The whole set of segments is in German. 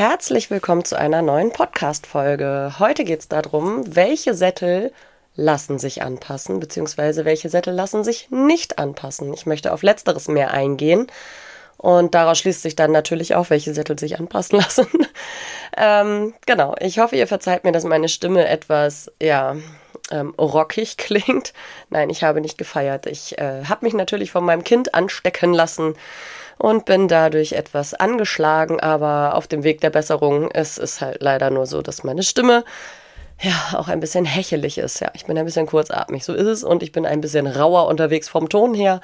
Herzlich willkommen zu einer neuen Podcast-Folge. Heute geht es darum, welche Sättel lassen sich anpassen, beziehungsweise welche Sättel lassen sich nicht anpassen. Ich möchte auf Letzteres mehr eingehen. Und daraus schließt sich dann natürlich auch, welche Sättel sich anpassen lassen. ähm, genau, ich hoffe, ihr verzeiht mir, dass meine Stimme etwas, ja, ähm, rockig klingt. Nein, ich habe nicht gefeiert. Ich äh, habe mich natürlich von meinem Kind anstecken lassen und bin dadurch etwas angeschlagen, aber auf dem Weg der Besserung. Es ist halt leider nur so, dass meine Stimme ja auch ein bisschen hechelig ist. Ja, ich bin ein bisschen kurzatmig, so ist es und ich bin ein bisschen rauer unterwegs vom Ton her,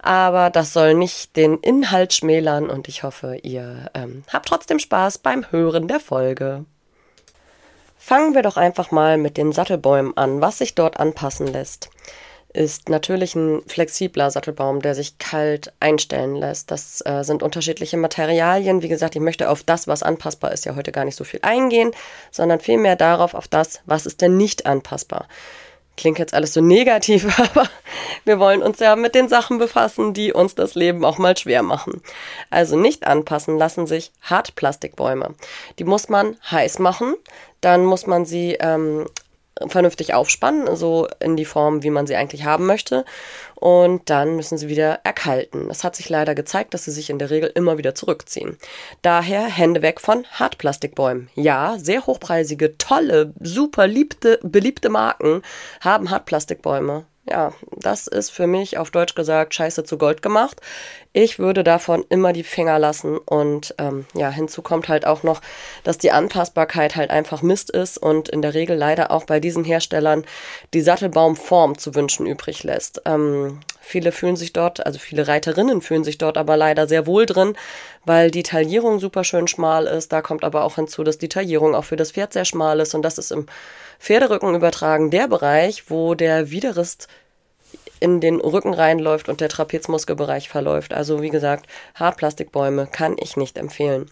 aber das soll nicht den Inhalt schmälern und ich hoffe, ihr ähm, habt trotzdem Spaß beim Hören der Folge. Fangen wir doch einfach mal mit den Sattelbäumen an, was sich dort anpassen lässt ist natürlich ein flexibler Sattelbaum, der sich kalt einstellen lässt. Das äh, sind unterschiedliche Materialien. Wie gesagt, ich möchte auf das, was anpassbar ist, ja heute gar nicht so viel eingehen, sondern vielmehr darauf, auf das, was ist denn nicht anpassbar. Klingt jetzt alles so negativ, aber wir wollen uns ja mit den Sachen befassen, die uns das Leben auch mal schwer machen. Also nicht anpassen lassen sich Hartplastikbäume. Die muss man heiß machen, dann muss man sie ähm, vernünftig aufspannen, so in die Form, wie man sie eigentlich haben möchte. Und dann müssen sie wieder erkalten. Es hat sich leider gezeigt, dass sie sich in der Regel immer wieder zurückziehen. Daher Hände weg von Hartplastikbäumen. Ja, sehr hochpreisige, tolle, super liebte, beliebte Marken haben Hartplastikbäume ja, das ist für mich auf Deutsch gesagt Scheiße zu Gold gemacht. Ich würde davon immer die Finger lassen und ähm, ja, hinzu kommt halt auch noch, dass die Anpassbarkeit halt einfach Mist ist und in der Regel leider auch bei diesen Herstellern die Sattelbaumform zu wünschen übrig lässt. Ähm, viele fühlen sich dort, also viele Reiterinnen fühlen sich dort aber leider sehr wohl drin, weil die Taillierung super schön schmal ist. Da kommt aber auch hinzu, dass die Taillierung auch für das Pferd sehr schmal ist und das ist im Pferderücken übertragen der Bereich, wo der Widerrist in den Rücken reinläuft und der Trapezmuskelbereich verläuft. Also wie gesagt, Hartplastikbäume kann ich nicht empfehlen.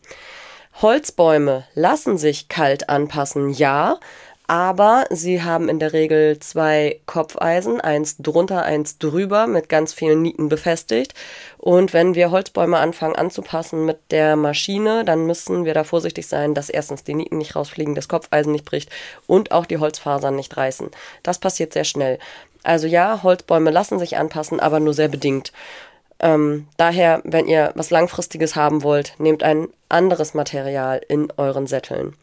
Holzbäume lassen sich kalt anpassen, ja, aber sie haben in der Regel zwei Kopfeisen, eins drunter, eins drüber, mit ganz vielen Nieten befestigt. Und wenn wir Holzbäume anfangen anzupassen mit der Maschine, dann müssen wir da vorsichtig sein, dass erstens die Nieten nicht rausfliegen, das Kopfeisen nicht bricht und auch die Holzfasern nicht reißen. Das passiert sehr schnell. Also ja, Holzbäume lassen sich anpassen, aber nur sehr bedingt. Ähm, daher, wenn ihr was Langfristiges haben wollt, nehmt ein anderes Material in euren Sätteln.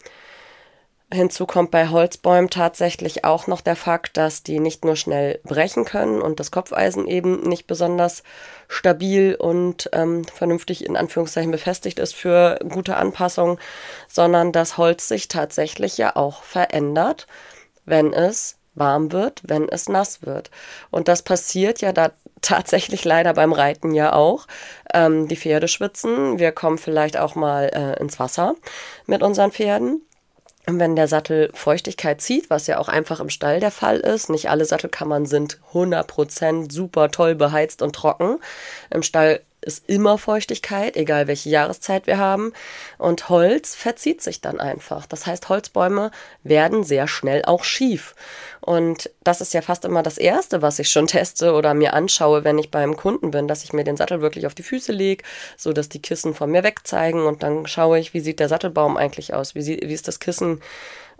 Hinzu kommt bei Holzbäumen tatsächlich auch noch der Fakt, dass die nicht nur schnell brechen können und das Kopfeisen eben nicht besonders stabil und ähm, vernünftig in Anführungszeichen befestigt ist für gute Anpassung, sondern dass Holz sich tatsächlich ja auch verändert, wenn es warm wird, wenn es nass wird. Und das passiert ja da tatsächlich leider beim Reiten ja auch. Ähm, die Pferde schwitzen, wir kommen vielleicht auch mal äh, ins Wasser mit unseren Pferden. Wenn der Sattel Feuchtigkeit zieht, was ja auch einfach im Stall der Fall ist, nicht alle Sattelkammern sind 100% super toll beheizt und trocken. Im Stall ist immer Feuchtigkeit, egal welche Jahreszeit wir haben. Und Holz verzieht sich dann einfach. Das heißt, Holzbäume werden sehr schnell auch schief. Und das ist ja fast immer das Erste, was ich schon teste oder mir anschaue, wenn ich beim Kunden bin, dass ich mir den Sattel wirklich auf die Füße lege, so dass die Kissen von mir wegzeigen. Und dann schaue ich, wie sieht der Sattelbaum eigentlich aus, wie, sie, wie ist das Kissen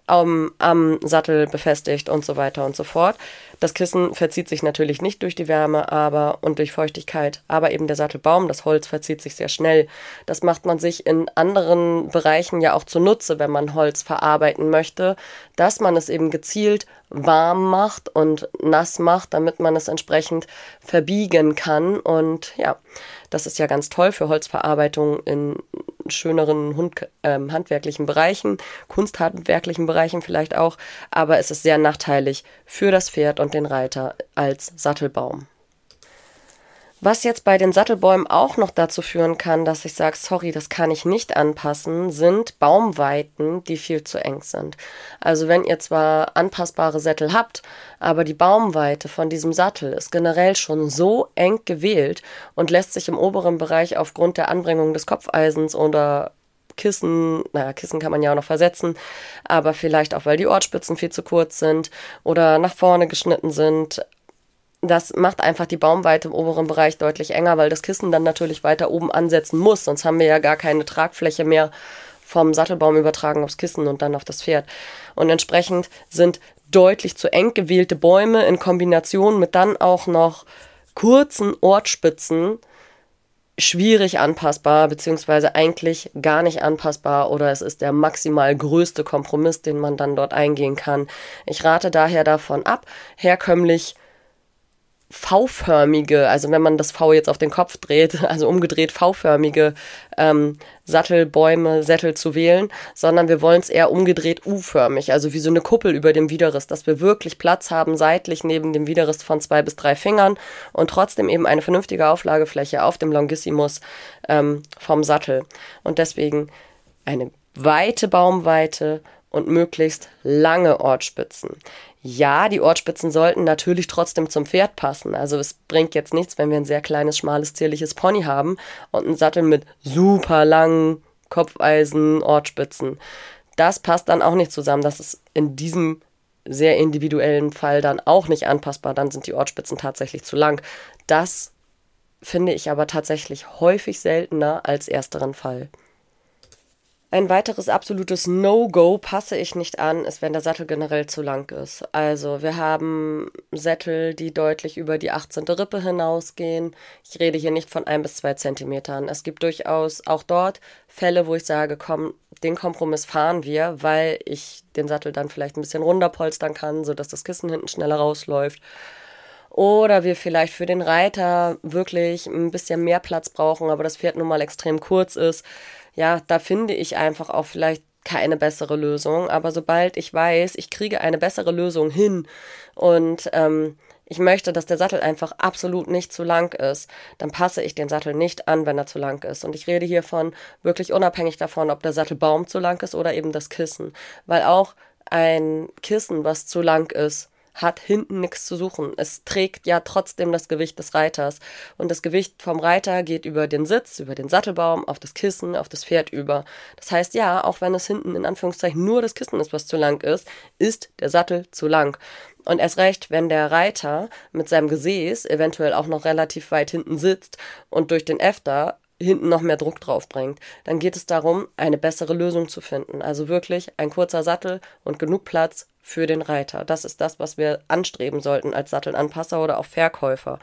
am, am Sattel befestigt und so weiter und so fort. Das Kissen verzieht sich natürlich nicht durch die Wärme aber und durch Feuchtigkeit, aber eben der Sattelbaum, das Holz verzieht sich sehr schnell. Das macht man sich in anderen Bereichen ja auch zunutze, wenn man Holz verarbeiten möchte, dass man es eben gezielt warm macht und nass macht, damit man es entsprechend verbiegen kann. Und ja, das ist ja ganz toll für Holzverarbeitung in schöneren Hund, äh, handwerklichen Bereichen, kunsthandwerklichen Bereichen vielleicht auch, aber es ist sehr nachteilig für das Pferd und den Reiter als Sattelbaum. Was jetzt bei den Sattelbäumen auch noch dazu führen kann, dass ich sage, sorry, das kann ich nicht anpassen, sind Baumweiten, die viel zu eng sind. Also wenn ihr zwar anpassbare Sättel habt, aber die Baumweite von diesem Sattel ist generell schon so eng gewählt und lässt sich im oberen Bereich aufgrund der Anbringung des Kopfeisens oder Kissen, naja, Kissen kann man ja auch noch versetzen, aber vielleicht auch, weil die Ortspitzen viel zu kurz sind oder nach vorne geschnitten sind, das macht einfach die Baumweite im oberen Bereich deutlich enger, weil das Kissen dann natürlich weiter oben ansetzen muss. Sonst haben wir ja gar keine Tragfläche mehr vom Sattelbaum übertragen aufs Kissen und dann auf das Pferd. Und entsprechend sind deutlich zu eng gewählte Bäume in Kombination mit dann auch noch kurzen Ortspitzen schwierig anpassbar, beziehungsweise eigentlich gar nicht anpassbar oder es ist der maximal größte Kompromiss, den man dann dort eingehen kann. Ich rate daher davon ab, herkömmlich V-förmige, also wenn man das V jetzt auf den Kopf dreht, also umgedreht V-förmige ähm, Sattelbäume, Sättel zu wählen, sondern wir wollen es eher umgedreht U-förmig, also wie so eine Kuppel über dem Widerrist, dass wir wirklich Platz haben seitlich neben dem Widerrist von zwei bis drei Fingern und trotzdem eben eine vernünftige Auflagefläche auf dem Longissimus ähm, vom Sattel. Und deswegen eine weite Baumweite und möglichst lange Ortspitzen. Ja, die Ortspitzen sollten natürlich trotzdem zum Pferd passen. Also es bringt jetzt nichts, wenn wir ein sehr kleines, schmales, zierliches Pony haben und einen Sattel mit super langen Kopfeisen, Ortspitzen. Das passt dann auch nicht zusammen. Das ist in diesem sehr individuellen Fall dann auch nicht anpassbar. Dann sind die Ortspitzen tatsächlich zu lang. Das finde ich aber tatsächlich häufig seltener als ersteren Fall. Ein weiteres absolutes No-Go passe ich nicht an, ist, wenn der Sattel generell zu lang ist. Also wir haben Sättel, die deutlich über die 18. Rippe hinausgehen. Ich rede hier nicht von ein bis zwei Zentimetern. Es gibt durchaus auch dort Fälle, wo ich sage, komm, den Kompromiss fahren wir, weil ich den Sattel dann vielleicht ein bisschen runterpolstern kann, sodass das Kissen hinten schneller rausläuft oder wir vielleicht für den Reiter wirklich ein bisschen mehr Platz brauchen, aber das Pferd nun mal extrem kurz ist ja, da finde ich einfach auch vielleicht keine bessere Lösung. Aber sobald ich weiß, ich kriege eine bessere Lösung hin und ähm, ich möchte, dass der Sattel einfach absolut nicht zu lang ist, dann passe ich den Sattel nicht an, wenn er zu lang ist. Und ich rede hier von wirklich unabhängig davon, ob der Sattelbaum zu lang ist oder eben das Kissen. Weil auch ein Kissen, was zu lang ist, hat hinten nichts zu suchen. Es trägt ja trotzdem das Gewicht des Reiters. Und das Gewicht vom Reiter geht über den Sitz, über den Sattelbaum, auf das Kissen, auf das Pferd über. Das heißt, ja, auch wenn es hinten in Anführungszeichen nur das Kissen ist, was zu lang ist, ist der Sattel zu lang. Und erst recht, wenn der Reiter mit seinem Gesäß eventuell auch noch relativ weit hinten sitzt und durch den Äfter hinten noch mehr Druck drauf bringt. Dann geht es darum, eine bessere Lösung zu finden. Also wirklich ein kurzer Sattel und genug Platz für den Reiter. Das ist das, was wir anstreben sollten als Sattelanpasser oder auch Verkäufer.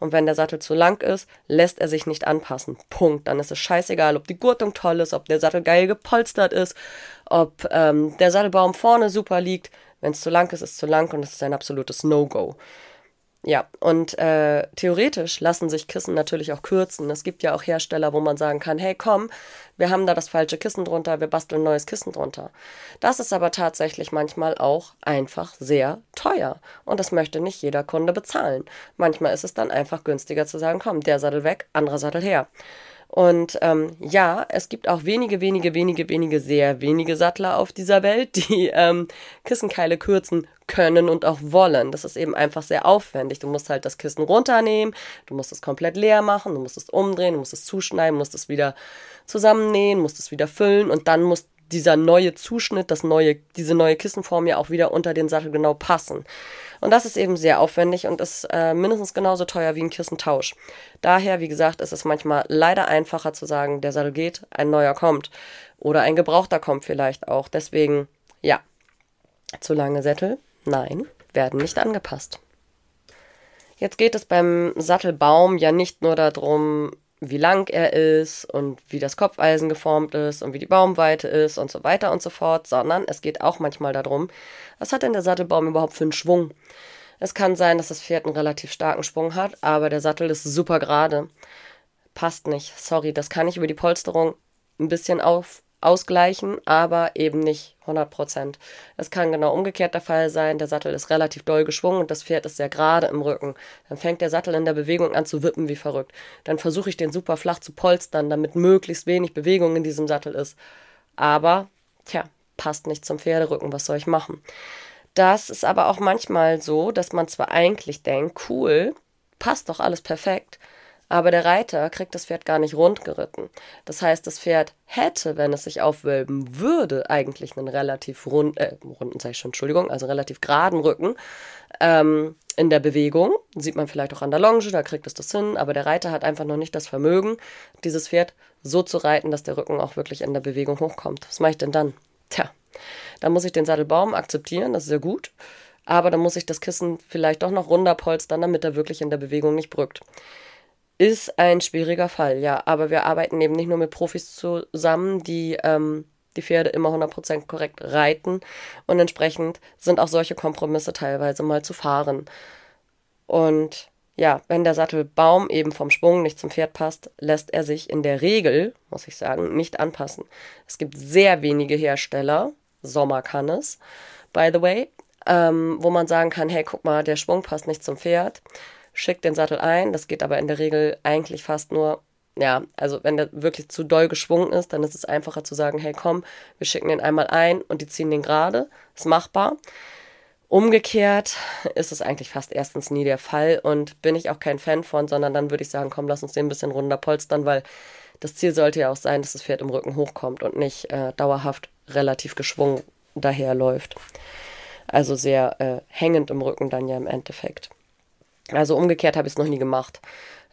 Und wenn der Sattel zu lang ist, lässt er sich nicht anpassen. Punkt. Dann ist es scheißegal, ob die Gurtung toll ist, ob der Sattel geil gepolstert ist, ob ähm, der Sattelbaum vorne super liegt. Wenn es zu lang ist, ist es zu lang und es ist ein absolutes No-Go. Ja, und äh, theoretisch lassen sich Kissen natürlich auch kürzen. Es gibt ja auch Hersteller, wo man sagen kann, hey komm, wir haben da das falsche Kissen drunter, wir basteln ein neues Kissen drunter. Das ist aber tatsächlich manchmal auch einfach sehr teuer. Und das möchte nicht jeder Kunde bezahlen. Manchmal ist es dann einfach günstiger zu sagen, komm, der Sattel weg, anderer Sattel her. Und ähm, ja, es gibt auch wenige, wenige, wenige, wenige, sehr wenige Sattler auf dieser Welt, die ähm, Kissenkeile kürzen können und auch wollen. Das ist eben einfach sehr aufwendig. Du musst halt das Kissen runternehmen, du musst es komplett leer machen, du musst es umdrehen, du musst es zuschneiden, musst es wieder zusammennähen, musst es wieder füllen und dann muss dieser neue Zuschnitt, das neue, diese neue Kissenform ja auch wieder unter den Sattel genau passen. Und das ist eben sehr aufwendig und ist äh, mindestens genauso teuer wie ein Kissentausch. Daher, wie gesagt, ist es manchmal leider einfacher zu sagen, der Sattel geht, ein neuer kommt. Oder ein Gebrauchter kommt vielleicht auch. Deswegen, ja, zu lange Sättel, nein, werden nicht angepasst. Jetzt geht es beim Sattelbaum ja nicht nur darum, wie lang er ist und wie das Kopfeisen geformt ist und wie die Baumweite ist und so weiter und so fort, sondern es geht auch manchmal darum, was hat denn der Sattelbaum überhaupt für einen Schwung? Es kann sein, dass das Pferd einen relativ starken Schwung hat, aber der Sattel ist super gerade. Passt nicht. Sorry, das kann ich über die Polsterung ein bisschen auf, ausgleichen, aber eben nicht 100 Prozent. Es kann genau umgekehrt der Fall sein, der Sattel ist relativ doll geschwungen und das Pferd ist sehr gerade im Rücken. Dann fängt der Sattel in der Bewegung an zu wippen wie verrückt. Dann versuche ich den super flach zu polstern, damit möglichst wenig Bewegung in diesem Sattel ist. Aber, tja, passt nicht zum Pferderücken, was soll ich machen? Das ist aber auch manchmal so, dass man zwar eigentlich denkt, cool, passt doch alles perfekt, Aber der Reiter kriegt das Pferd gar nicht rund geritten. Das heißt, das Pferd hätte, wenn es sich aufwölben würde, eigentlich einen relativ rund, äh, runden, sag ich schon, Entschuldigung, also relativ geraden Rücken ähm, in der Bewegung. Sieht man vielleicht auch an der Longe, da kriegt es das hin, aber der Reiter hat einfach noch nicht das Vermögen, dieses Pferd so zu reiten, dass der Rücken auch wirklich in der Bewegung hochkommt. Was mache ich denn dann? Tja, dann muss ich den Sattelbaum akzeptieren, das ist ja gut aber dann muss ich das Kissen vielleicht doch noch runterpolstern, damit er wirklich in der Bewegung nicht brückt. Ist ein schwieriger Fall, ja, aber wir arbeiten eben nicht nur mit Profis zusammen, die ähm, die Pferde immer 100% korrekt reiten und entsprechend sind auch solche Kompromisse teilweise mal zu fahren. Und ja, wenn der Sattelbaum eben vom Schwung nicht zum Pferd passt, lässt er sich in der Regel, muss ich sagen, nicht anpassen. Es gibt sehr wenige Hersteller, Sommer kann es, by the way, ähm, wo man sagen kann, hey, guck mal, der Schwung passt nicht zum Pferd, schick den Sattel ein. Das geht aber in der Regel eigentlich fast nur, ja, also wenn der wirklich zu doll geschwungen ist, dann ist es einfacher zu sagen, hey, komm, wir schicken den einmal ein und die ziehen den gerade. Ist machbar. Umgekehrt ist es eigentlich fast erstens nie der Fall und bin ich auch kein Fan von, sondern dann würde ich sagen, komm, lass uns den ein bisschen runter polstern, weil das Ziel sollte ja auch sein, dass das Pferd im Rücken hochkommt und nicht äh, dauerhaft relativ geschwungen daherläuft. Also sehr äh, hängend im Rücken dann ja im Endeffekt. Also umgekehrt habe ich es noch nie gemacht.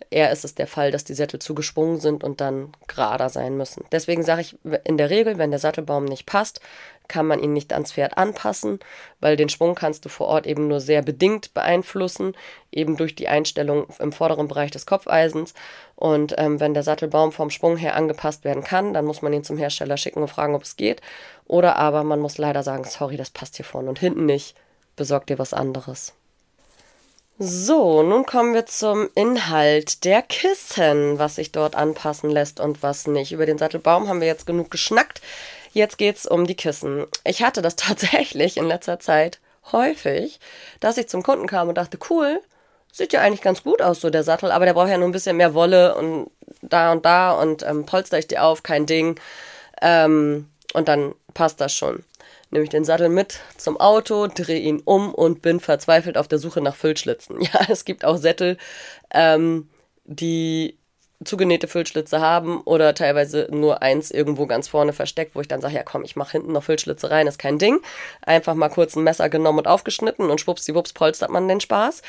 Eher ist es der Fall, dass die Sättel zu geschwungen sind und dann gerader sein müssen. Deswegen sage ich in der Regel, wenn der Sattelbaum nicht passt, kann man ihn nicht ans Pferd anpassen, weil den Schwung kannst du vor Ort eben nur sehr bedingt beeinflussen, eben durch die Einstellung im vorderen Bereich des Kopfeisens. Und ähm, wenn der Sattelbaum vom Schwung her angepasst werden kann, dann muss man ihn zum Hersteller schicken und fragen, ob es geht. Oder aber man muss leider sagen, sorry, das passt hier vorne und hinten nicht, besorg dir was anderes. So, nun kommen wir zum Inhalt der Kissen, was sich dort anpassen lässt und was nicht. Über den Sattelbaum haben wir jetzt genug geschnackt. Jetzt geht's um die Kissen. Ich hatte das tatsächlich in letzter Zeit häufig, dass ich zum Kunden kam und dachte, cool, sieht ja eigentlich ganz gut aus, so der Sattel, aber der braucht ja nur ein bisschen mehr Wolle und da und da und ähm, polster ich die auf, kein Ding. Ähm, und dann passt das schon. Nehme ich den Sattel mit zum Auto, drehe ihn um und bin verzweifelt auf der Suche nach Füllschlitzen. Ja, es gibt auch Sättel, ähm, die zugenähte Füllschlitze haben oder teilweise nur eins irgendwo ganz vorne versteckt, wo ich dann sage, ja komm, ich mache hinten noch Füllschlitze rein, ist kein Ding. Einfach mal kurz ein Messer genommen und aufgeschnitten und schwuppsdiwupps polstert man den Spaß.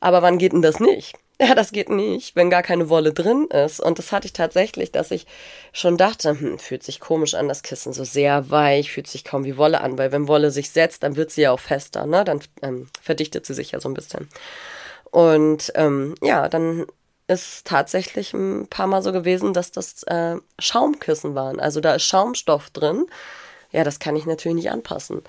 Aber wann geht denn das nicht? Ja, das geht nicht, wenn gar keine Wolle drin ist. Und das hatte ich tatsächlich, dass ich schon dachte, hm, fühlt sich komisch an, das Kissen so sehr weich, fühlt sich kaum wie Wolle an, weil wenn Wolle sich setzt, dann wird sie ja auch fester, ne? Dann ähm, verdichtet sie sich ja so ein bisschen. Und ähm, ja, dann ist tatsächlich ein paar Mal so gewesen, dass das äh, Schaumkissen waren. Also da ist Schaumstoff drin. Ja, das kann ich natürlich nicht anpassen.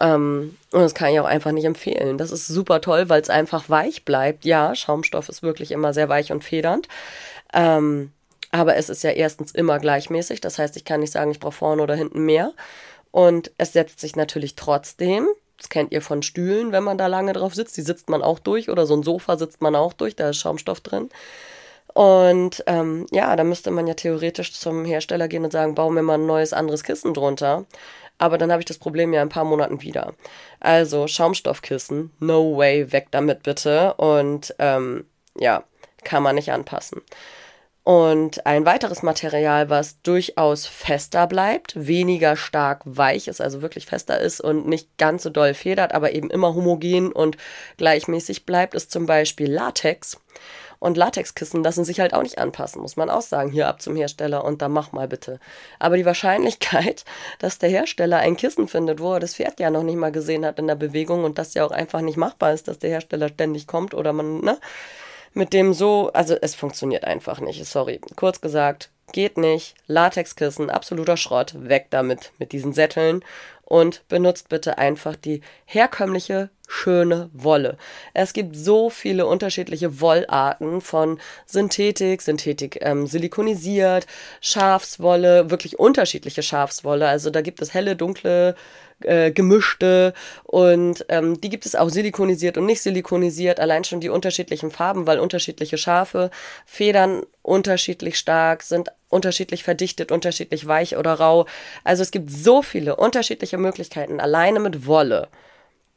Ähm, und das kann ich auch einfach nicht empfehlen. Das ist super toll, weil es einfach weich bleibt. Ja, Schaumstoff ist wirklich immer sehr weich und federnd. Ähm, aber es ist ja erstens immer gleichmäßig. Das heißt, ich kann nicht sagen, ich brauche vorne oder hinten mehr. Und es setzt sich natürlich trotzdem. Das kennt ihr von Stühlen, wenn man da lange drauf sitzt. Die sitzt man auch durch oder so ein Sofa sitzt man auch durch, da ist Schaumstoff drin. Und ähm, ja, da müsste man ja theoretisch zum Hersteller gehen und sagen, bau mir mal ein neues anderes Kissen drunter. Aber dann habe ich das Problem ja in ein paar Monaten wieder. Also Schaumstoffkissen, no way, weg damit bitte. Und ähm, ja, kann man nicht anpassen. Und ein weiteres Material, was durchaus fester bleibt, weniger stark weich ist, also wirklich fester ist und nicht ganz so doll federt, aber eben immer homogen und gleichmäßig bleibt, ist zum Beispiel Latex. Und Latexkissen lassen sich halt auch nicht anpassen, muss man auch sagen. Hier ab zum Hersteller und da mach mal bitte. Aber die Wahrscheinlichkeit, dass der Hersteller ein Kissen findet, wo er das Pferd ja noch nicht mal gesehen hat in der Bewegung und das ja auch einfach nicht machbar ist, dass der Hersteller ständig kommt oder man, ne? mit dem so, also es funktioniert einfach nicht. Sorry. Kurz gesagt, geht nicht. Latexkissen, absoluter Schrott. Weg damit, mit diesen Sätteln. Und benutzt bitte einfach die herkömmliche schöne Wolle. Es gibt so viele unterschiedliche Wollarten von Synthetik, Synthetik ähm, silikonisiert, Schafswolle, wirklich unterschiedliche Schafswolle. Also da gibt es helle, dunkle, äh, gemischte und ähm, die gibt es auch silikonisiert und nicht silikonisiert. Allein schon die unterschiedlichen Farben, weil unterschiedliche Schafe federn unterschiedlich stark, sind unterschiedlich verdichtet, unterschiedlich weich oder rau. Also es gibt so viele unterschiedliche Möglichkeiten alleine mit Wolle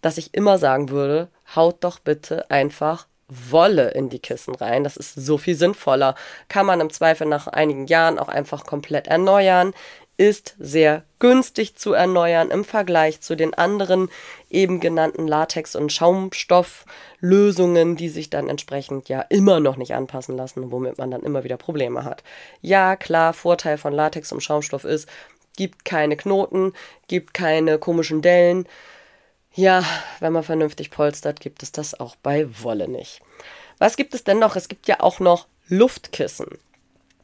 dass ich immer sagen würde, haut doch bitte einfach Wolle in die Kissen rein. Das ist so viel sinnvoller. Kann man im Zweifel nach einigen Jahren auch einfach komplett erneuern. Ist sehr günstig zu erneuern im Vergleich zu den anderen eben genannten Latex- und Schaumstofflösungen, die sich dann entsprechend ja immer noch nicht anpassen lassen, womit man dann immer wieder Probleme hat. Ja, klar, Vorteil von Latex und Schaumstoff ist, gibt keine Knoten, gibt keine komischen Dellen ja, wenn man vernünftig polstert, gibt es das auch bei Wolle nicht. Was gibt es denn noch? Es gibt ja auch noch Luftkissen.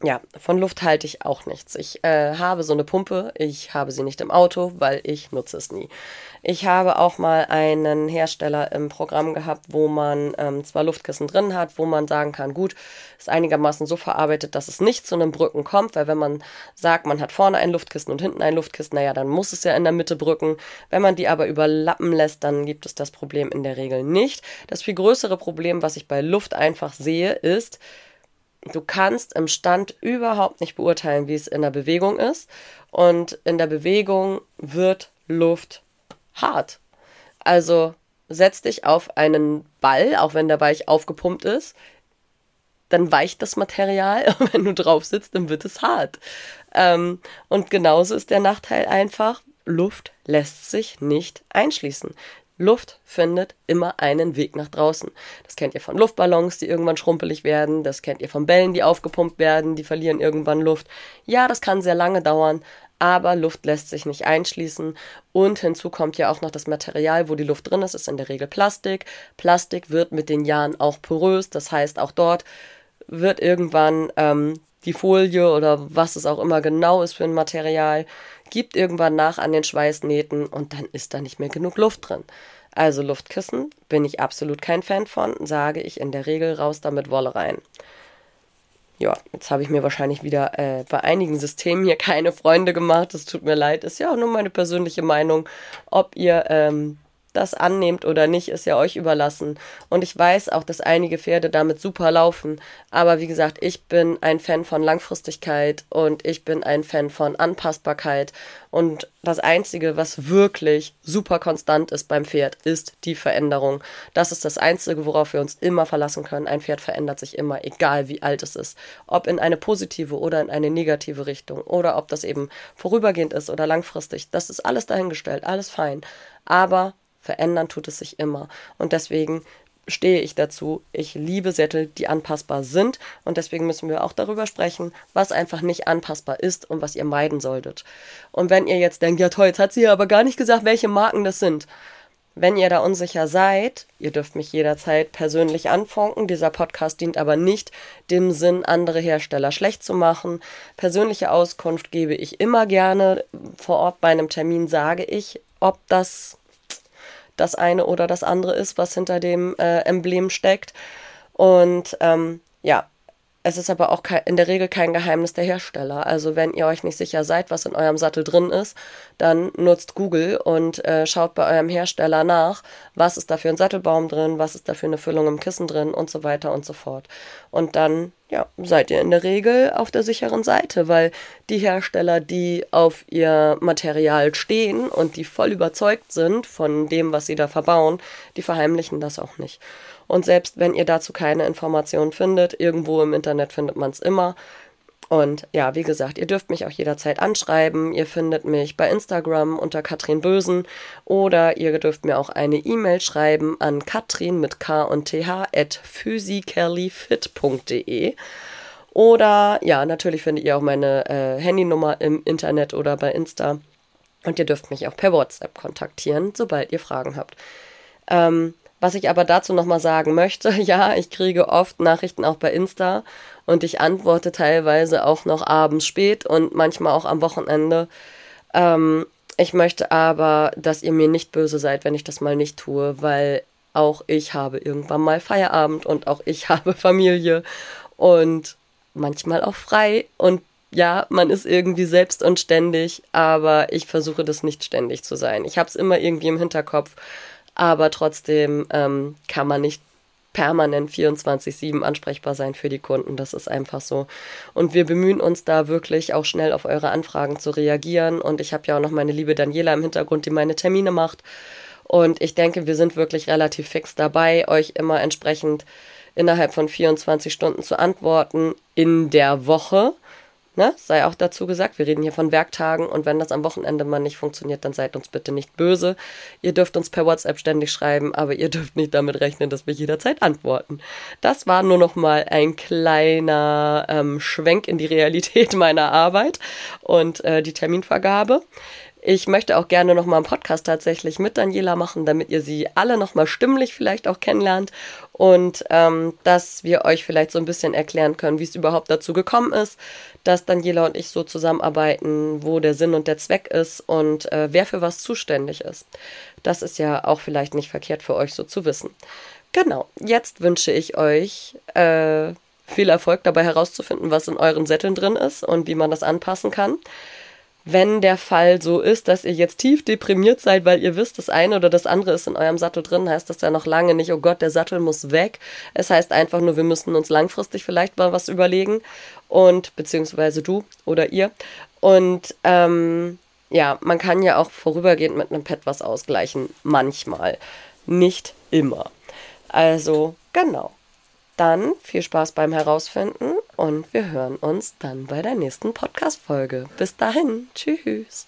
Ja, von Luft halte ich auch nichts. Ich äh, habe so eine Pumpe, ich habe sie nicht im Auto, weil ich nutze es nie. Ich habe auch mal einen Hersteller im Programm gehabt, wo man ähm, zwar Luftkissen drin hat, wo man sagen kann, gut, ist einigermaßen so verarbeitet, dass es nicht zu einem Brücken kommt, weil wenn man sagt, man hat vorne ein Luftkissen und hinten ein Luftkissen, naja, dann muss es ja in der Mitte brücken. Wenn man die aber überlappen lässt, dann gibt es das Problem in der Regel nicht. Das viel größere Problem, was ich bei Luft einfach sehe, ist, du kannst im Stand überhaupt nicht beurteilen, wie es in der Bewegung ist. Und in der Bewegung wird Luft hart. Also setz dich auf einen Ball, auch wenn der weich aufgepumpt ist, dann weicht das Material. Und wenn du drauf sitzt, dann wird es hart. Ähm, und genauso ist der Nachteil einfach, Luft lässt sich nicht einschließen. Luft findet immer einen Weg nach draußen. Das kennt ihr von Luftballons, die irgendwann schrumpelig werden. Das kennt ihr von Bällen, die aufgepumpt werden, die verlieren irgendwann Luft. Ja, das kann sehr lange dauern, aber Luft lässt sich nicht einschließen. Und hinzu kommt ja auch noch das Material, wo die Luft drin ist, ist in der Regel Plastik. Plastik wird mit den Jahren auch porös, das heißt, auch dort wird irgendwann ähm, die Folie oder was es auch immer genau ist für ein Material, gibt irgendwann nach an den Schweißnähten und dann ist da nicht mehr genug Luft drin. Also Luftkissen bin ich absolut kein Fan von, sage ich in der Regel raus damit Wolle rein. Ja, jetzt habe ich mir wahrscheinlich wieder äh, bei einigen Systemen hier keine Freunde gemacht. Das tut mir leid. Ist ja auch nur meine persönliche Meinung. Ob ihr ähm, das annehmt oder nicht, ist ja euch überlassen. Und ich weiß auch, dass einige Pferde damit super laufen. Aber wie gesagt, ich bin ein Fan von Langfristigkeit und ich bin ein Fan von Anpassbarkeit. Und das Einzige, was wirklich super konstant ist beim Pferd, ist die Veränderung. Das ist das Einzige, worauf wir uns immer verlassen können. Ein Pferd verändert sich immer, egal wie alt es ist. Ob in eine positive oder in eine negative Richtung. Oder ob das eben vorübergehend ist oder langfristig. Das ist alles dahingestellt, alles fein. Aber Verändern tut es sich immer. Und deswegen stehe ich dazu. Ich liebe Sättel, die anpassbar sind. Und deswegen müssen wir auch darüber sprechen, was einfach nicht anpassbar ist und was ihr meiden solltet. Und wenn ihr jetzt denkt, ja toll, jetzt hat sie aber gar nicht gesagt, welche Marken das sind. Wenn ihr da unsicher seid, ihr dürft mich jederzeit persönlich anfunken. Dieser Podcast dient aber nicht dem Sinn, andere Hersteller schlecht zu machen. Persönliche Auskunft gebe ich immer gerne. Vor Ort bei einem Termin sage ich, ob das das eine oder das andere ist, was hinter dem äh, Emblem steckt. Und ähm, ja, es ist aber auch in der Regel kein Geheimnis der Hersteller. Also wenn ihr euch nicht sicher seid, was in eurem Sattel drin ist, dann nutzt Google und äh, schaut bei eurem Hersteller nach, was ist da für ein Sattelbaum drin, was ist da für eine Füllung im Kissen drin und so weiter und so fort. Und dann ja, seid ihr in der Regel auf der sicheren Seite, weil die Hersteller, die auf ihr Material stehen und die voll überzeugt sind von dem, was sie da verbauen, die verheimlichen das auch nicht. Und selbst wenn ihr dazu keine Informationen findet, irgendwo im Internet findet man es immer. Und ja, wie gesagt, ihr dürft mich auch jederzeit anschreiben. Ihr findet mich bei Instagram unter Katrin Bösen oder ihr dürft mir auch eine E-Mail schreiben an katrin mit k und th at physicallyfit.de. Oder ja, natürlich findet ihr auch meine äh, Handynummer im Internet oder bei Insta. Und ihr dürft mich auch per WhatsApp kontaktieren, sobald ihr Fragen habt. Ähm, was ich aber dazu nochmal sagen möchte, ja, ich kriege oft Nachrichten auch bei Insta und ich antworte teilweise auch noch abends spät und manchmal auch am Wochenende. Ähm, ich möchte aber, dass ihr mir nicht böse seid, wenn ich das mal nicht tue, weil auch ich habe irgendwann mal Feierabend und auch ich habe Familie und manchmal auch frei und ja, man ist irgendwie selbst und ständig, aber ich versuche das nicht ständig zu sein. Ich habe es immer irgendwie im Hinterkopf aber trotzdem ähm, kann man nicht permanent 24-7 ansprechbar sein für die Kunden. Das ist einfach so. Und wir bemühen uns da wirklich auch schnell auf eure Anfragen zu reagieren. Und ich habe ja auch noch meine liebe Daniela im Hintergrund, die meine Termine macht. Und ich denke, wir sind wirklich relativ fix dabei, euch immer entsprechend innerhalb von 24 Stunden zu antworten in der Woche. Ne? Sei auch dazu gesagt, wir reden hier von Werktagen und wenn das am Wochenende mal nicht funktioniert, dann seid uns bitte nicht böse. Ihr dürft uns per WhatsApp ständig schreiben, aber ihr dürft nicht damit rechnen, dass wir jederzeit antworten. Das war nur noch mal ein kleiner ähm, Schwenk in die Realität meiner Arbeit und äh, die Terminvergabe. Ich möchte auch gerne nochmal einen Podcast tatsächlich mit Daniela machen, damit ihr sie alle nochmal stimmlich vielleicht auch kennenlernt und ähm, dass wir euch vielleicht so ein bisschen erklären können, wie es überhaupt dazu gekommen ist, dass Daniela und ich so zusammenarbeiten, wo der Sinn und der Zweck ist und äh, wer für was zuständig ist. Das ist ja auch vielleicht nicht verkehrt für euch so zu wissen. Genau, jetzt wünsche ich euch äh, viel Erfolg dabei herauszufinden, was in euren Sätteln drin ist und wie man das anpassen kann wenn der Fall so ist, dass ihr jetzt tief deprimiert seid, weil ihr wisst, das eine oder das andere ist in eurem Sattel drin, heißt das ja noch lange nicht, oh Gott, der Sattel muss weg. Es heißt einfach nur, wir müssen uns langfristig vielleicht mal was überlegen und beziehungsweise du oder ihr. Und ähm, ja, man kann ja auch vorübergehend mit einem Pad was ausgleichen, manchmal, nicht immer. Also genau. Dann viel Spaß beim Herausfinden und wir hören uns dann bei der nächsten Podcast-Folge. Bis dahin, tschüss.